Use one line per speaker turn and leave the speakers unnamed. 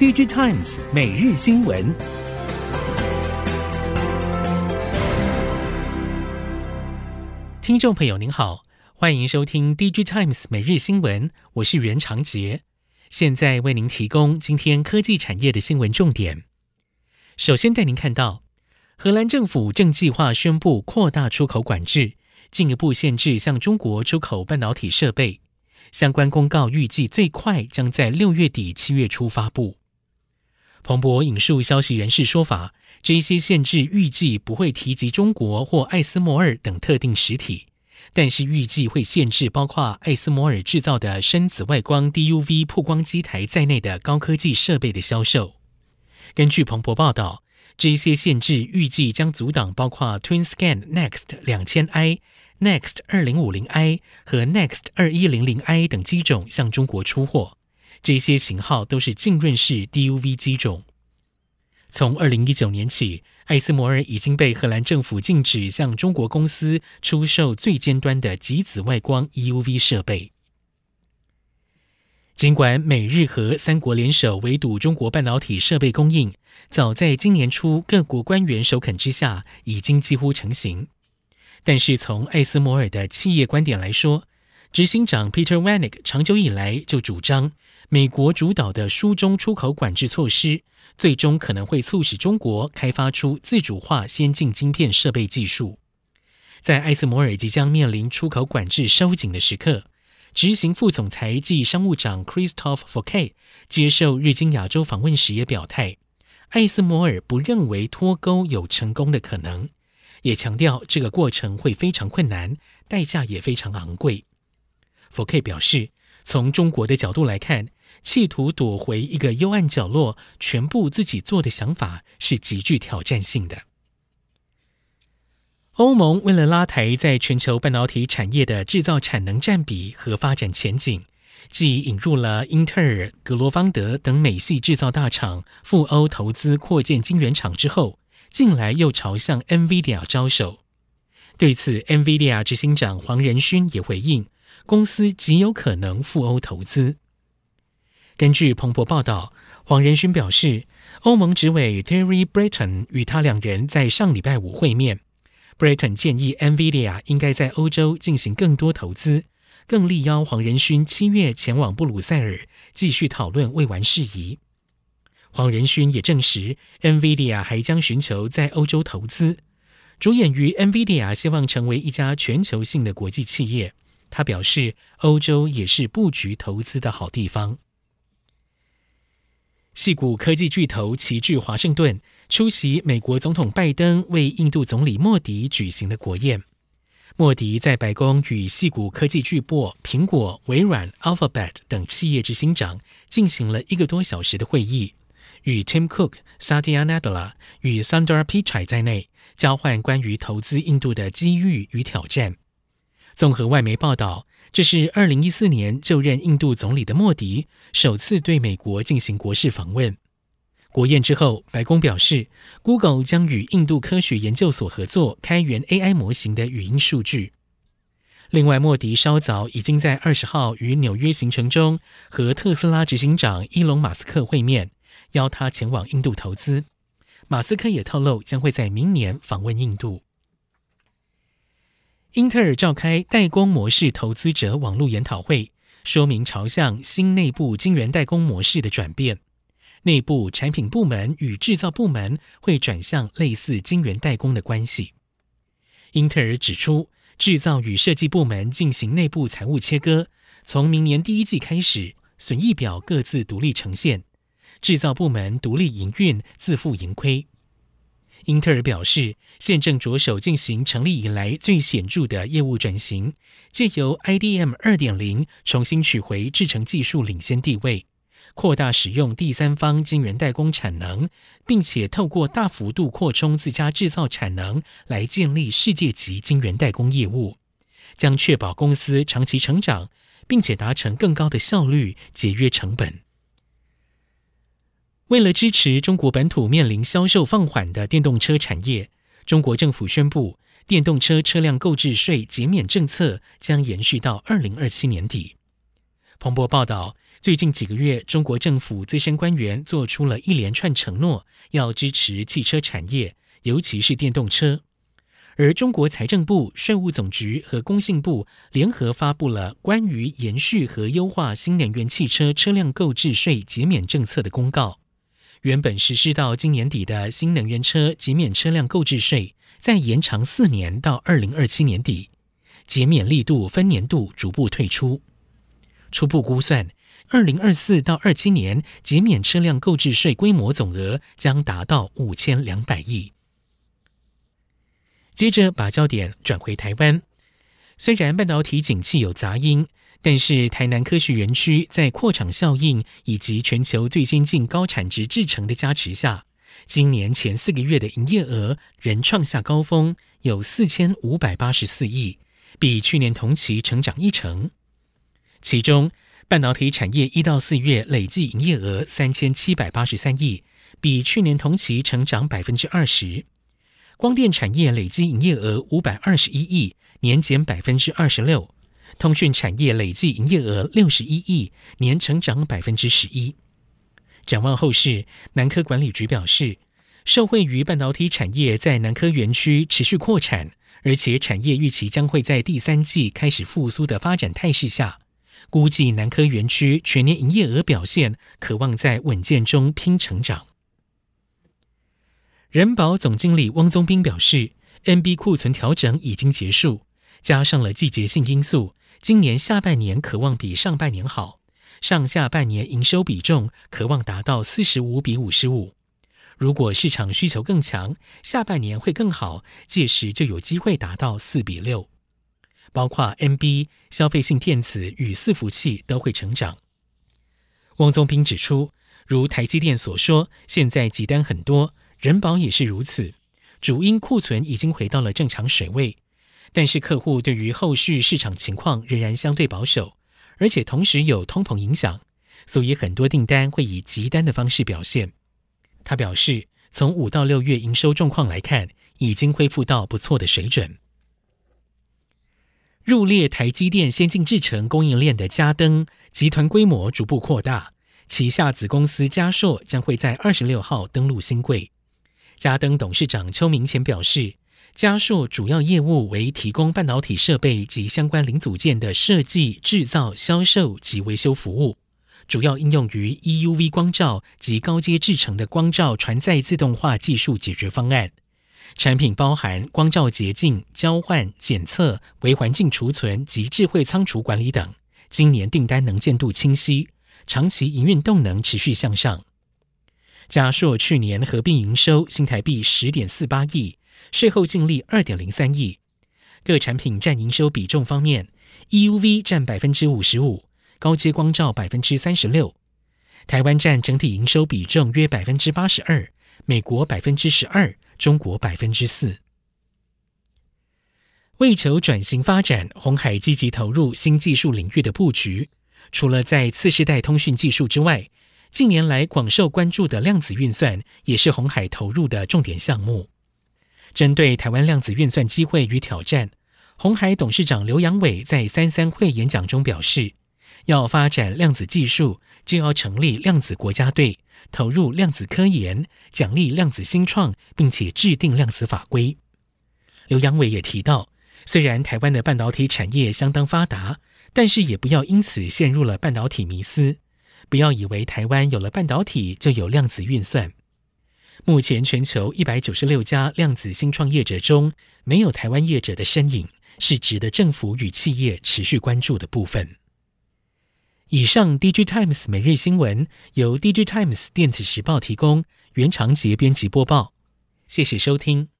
DigiTimes 每日新闻，听众朋友您好，欢迎收听 DigiTimes 每日新闻，我是袁长杰，现在为您提供今天科技产业的新闻重点。首先带您看到，荷兰政府正计划宣布扩大出口管制，进一步限制向中国出口半导体设备。相关公告预计最快将在六月底七月初发布。彭博引述消息人士说法，这一些限制预计不会提及中国或艾斯摩尔等特定实体，但是预计会限制包括艾斯摩尔制造的深紫外光 DUV 曝光机台在内的高科技设备的销售。根据彭博报道，这一些限制预计将阻挡包括 TwinScan Next 两千 I。Next 二零五零 i 和 Next 二一零零 i 等机种向中国出货，这些型号都是浸润式 DUV 机种。从二零一九年起，艾斯摩尔已经被荷兰政府禁止向中国公司出售最尖端的极紫外光 EUV 设备。尽管美日荷三国联手围堵中国半导体设备供应，早在今年初各国官员首肯之下，已经几乎成型。但是从艾斯摩尔的企业观点来说，执行长 Peter Wannick 长久以来就主张，美国主导的书中出口管制措施，最终可能会促使中国开发出自主化先进晶片设备技术。在艾斯摩尔即将面临出口管制收紧的时刻，执行副总裁暨商务长 Christoph f o u q u e 接受日经亚洲访问时也表态，艾斯摩尔不认为脱钩有成功的可能。也强调这个过程会非常困难，代价也非常昂贵。福 K 表示，从中国的角度来看，企图躲回一个幽暗角落，全部自己做的想法是极具挑战性的。欧盟为了拉抬在全球半导体产业的制造产能占比和发展前景，继引入了英特尔、格罗方德等美系制造大厂赴欧投资扩建晶圆厂之后。近来又朝向 NVIDIA 招手，对此，NVIDIA 执行长黄仁勋也回应，公司极有可能赴欧投资。根据彭博报道，黄仁勋表示，欧盟执委 Terry Britton 与他两人在上礼拜五会面，Breton 建议 NVIDIA 应该在欧洲进行更多投资，更力邀黄仁勋七月前往布鲁塞尔继续讨论未完事宜。黄仁勋也证实，NVIDIA 还将寻求在欧洲投资。着眼于 NVIDIA 希望成为一家全球性的国际企业，他表示，欧洲也是布局投资的好地方。矽谷科技巨头齐聚华盛顿，出席美国总统拜登为印度总理莫迪举行的国宴。莫迪在白宫与矽谷科技巨擘苹果、微软、Alphabet 等企业执行长进行了一个多小时的会议。与 Tim Cook、Satya Nadella 与 Sundar Pichai 在内，交换关于投资印度的机遇与挑战。综合外媒报道，这是二零一四年就任印度总理的莫迪首次对美国进行国事访问。国宴之后，白宫表示，Google 将与印度科学研究所合作开源 AI 模型的语音数据。另外，莫迪稍早已经在二十号于纽约行程中和特斯拉执行长伊隆·马斯克会面。邀他前往印度投资，马斯克也透露将会在明年访问印度。英特尔召开代工模式投资者网络研讨会，说明朝向新内部晶圆代工模式的转变，内部产品部门与制造部门会转向类似晶圆代工的关系。英特尔指出，制造与设计部门进行内部财务切割，从明年第一季开始，损益表各自独立呈现。制造部门独立营运，自负盈亏。英特尔表示，现正着手进行成立以来最显著的业务转型，借由 IDM 2.0重新取回制程技术领先地位，扩大使用第三方晶圆代工产能，并且透过大幅度扩充自家制造产能来建立世界级晶圆代工业务，将确保公司长期成长，并且达成更高的效率，节约成本。为了支持中国本土面临销售放缓的电动车产业，中国政府宣布，电动车车辆购置税减免政策将延续到二零二七年底。彭博报道，最近几个月，中国政府资深官员做出了一连串承诺，要支持汽车产业，尤其是电动车。而中国财政部、税务总局和工信部联合发布了关于延续和优化新能源汽车车辆购置税减免政策的公告。原本实施到今年底的新能源车减免车辆购置税，再延长四年到二零二七年底，减免力度分年度逐步退出。初步估算，二零二四到二七年减免车辆购置税规模总额将达到五千两百亿。接着把焦点转回台湾，虽然半导体景气有杂音，但是台南科学园区在扩厂效应以及全球最先进高产值制程的加持下，今年前四个月的营业额仍创下高峰，有四千五百八十四亿，比去年同期成长一成。其中，半导体产业一到四月累计营业额三千七百八十三亿，比去年同期成长百分之二十。光电产业累计营业额五百二十一亿，年减百分之二十六；通讯产业累计营业额六十一亿，年成长百分之十一。展望后市，南科管理局表示，受惠于半导体产业在南科园区持续扩产，而且产业预期将会在第三季开始复苏的发展态势下，估计南科园区全年营业额表现可望在稳健中拼成长。人保总经理汪宗斌表示，NB 库存调整已经结束，加上了季节性因素，今年下半年可望比上半年好，上下半年营收比重可望达到四十五比五十五。如果市场需求更强，下半年会更好，届时就有机会达到四比六。包括 NB、消费性电子与伺服器都会成长。汪宗斌指出，如台积电所说，现在急单很多。仁宝也是如此，主因库存已经回到了正常水位，但是客户对于后续市场情况仍然相对保守，而且同时有通膨影响，所以很多订单会以急单的方式表现。他表示，从五到六月营收状况来看，已经恢复到不错的水准。入列台积电先进制程供应链的嘉登集团规模逐步扩大，旗下子公司嘉硕将会在二十六号登陆新柜。嘉登董事长邱明前表示，嘉硕主要业务为提供半导体设备及相关零组件的设计、制造、销售及维修服务，主要应用于 EUV 光罩及高阶制程的光罩传载自动化技术解决方案。产品包含光罩洁净、交换、检测、微环境储存及智慧仓储管理等。今年订单能见度清晰，长期营运动能持续向上。嘉硕去年合并营收新台币十点四八亿，税后净利二点零三亿。各产品占营收比重方面，EUV 占百分之五十五，高阶光罩百分之三十六。台湾占整体营收比重约百分之八十二，美国百分之十二，中国百分之四。为求转型发展，鸿海积极投入新技术领域的布局，除了在次世代通讯技术之外。近年来广受关注的量子运算也是鸿海投入的重点项目。针对台湾量子运算机会与挑战，鸿海董事长刘扬伟在三三会演讲中表示，要发展量子技术，就要成立量子国家队，投入量子科研，奖励量子新创，并且制定量子法规。刘扬伟也提到，虽然台湾的半导体产业相当发达，但是也不要因此陷入了半导体迷思。不要以为台湾有了半导体就有量子运算。目前全球一百九十六家量子新创业者中，没有台湾业者的身影，是值得政府与企业持续关注的部分。以上，DigiTimes 每日新闻由 DigiTimes 电子时报提供，原长节编辑播报。谢谢收听。